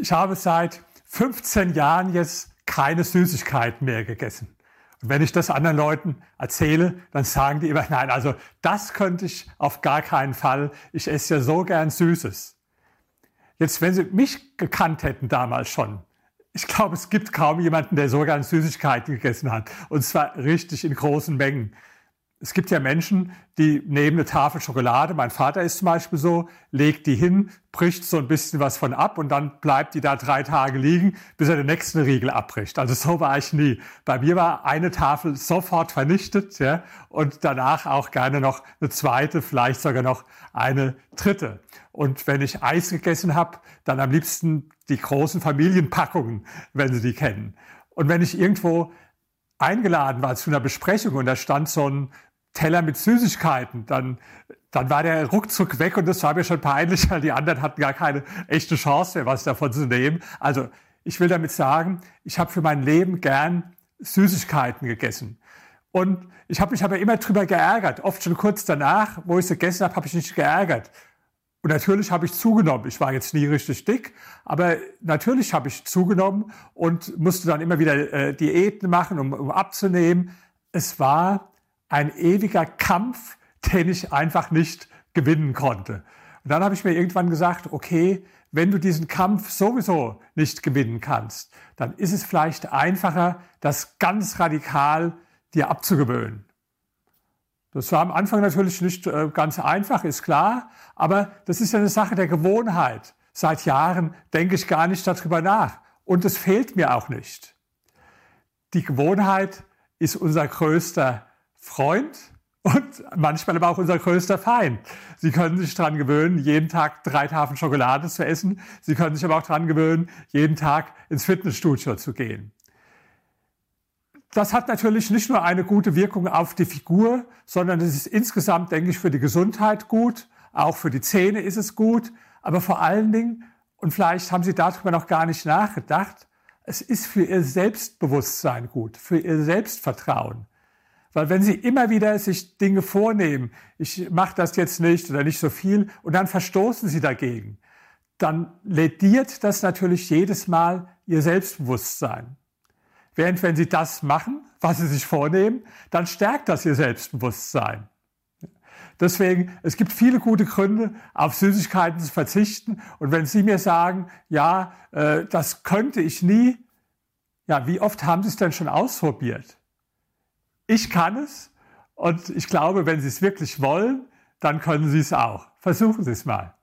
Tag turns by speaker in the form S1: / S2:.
S1: ich habe seit 15 Jahren jetzt keine Süßigkeiten mehr gegessen. Und wenn ich das anderen Leuten erzähle, dann sagen die immer, nein, also das könnte ich auf gar keinen Fall. Ich esse ja so gern Süßes. Jetzt, wenn Sie mich gekannt hätten damals schon, ich glaube, es gibt kaum jemanden, der so gern Süßigkeiten gegessen hat. Und zwar richtig in großen Mengen. Es gibt ja Menschen, die nehmen eine Tafel Schokolade, mein Vater ist zum Beispiel so, legt die hin, bricht so ein bisschen was von ab und dann bleibt die da drei Tage liegen, bis er den nächsten Riegel abbricht. Also so war ich nie. Bei mir war eine Tafel sofort vernichtet ja, und danach auch gerne noch eine zweite, vielleicht sogar noch eine dritte. Und wenn ich Eis gegessen habe, dann am liebsten die großen Familienpackungen, wenn Sie die kennen. Und wenn ich irgendwo eingeladen war zu einer Besprechung und da stand so ein Teller mit Süßigkeiten, dann, dann war der ruckzuck weg und das war mir schon peinlich, weil die anderen hatten gar keine echte Chance mehr, was davon zu nehmen. Also ich will damit sagen, ich habe für mein Leben gern Süßigkeiten gegessen. Und ich habe mich aber immer drüber geärgert. Oft schon kurz danach, wo ich es gegessen habe, habe ich mich geärgert. Und natürlich habe ich zugenommen. Ich war jetzt nie richtig dick, aber natürlich habe ich zugenommen und musste dann immer wieder äh, Diäten machen, um, um abzunehmen. Es war ein ewiger Kampf, den ich einfach nicht gewinnen konnte. Und dann habe ich mir irgendwann gesagt, okay, wenn du diesen Kampf sowieso nicht gewinnen kannst, dann ist es vielleicht einfacher, das ganz radikal dir abzugewöhnen. Das war am Anfang natürlich nicht äh, ganz einfach, ist klar, aber das ist ja eine Sache der Gewohnheit. Seit Jahren denke ich gar nicht darüber nach und es fehlt mir auch nicht. Die Gewohnheit ist unser größter Freund und manchmal aber auch unser größter Feind. Sie können sich daran gewöhnen, jeden Tag drei Tafeln Schokolade zu essen. Sie können sich aber auch daran gewöhnen, jeden Tag ins Fitnessstudio zu gehen. Das hat natürlich nicht nur eine gute Wirkung auf die Figur, sondern es ist insgesamt, denke ich, für die Gesundheit gut. Auch für die Zähne ist es gut. Aber vor allen Dingen, und vielleicht haben Sie darüber noch gar nicht nachgedacht, es ist für Ihr Selbstbewusstsein gut, für Ihr Selbstvertrauen. Weil wenn Sie immer wieder sich Dinge vornehmen, ich mache das jetzt nicht oder nicht so viel, und dann verstoßen Sie dagegen, dann lädiert das natürlich jedes Mal Ihr Selbstbewusstsein. Während wenn Sie das machen, was Sie sich vornehmen, dann stärkt das Ihr Selbstbewusstsein. Deswegen, es gibt viele gute Gründe, auf Süßigkeiten zu verzichten. Und wenn Sie mir sagen, ja, äh, das könnte ich nie, ja, wie oft haben Sie es denn schon ausprobiert? Ich kann es und ich glaube, wenn Sie es wirklich wollen, dann können Sie es auch. Versuchen Sie es mal.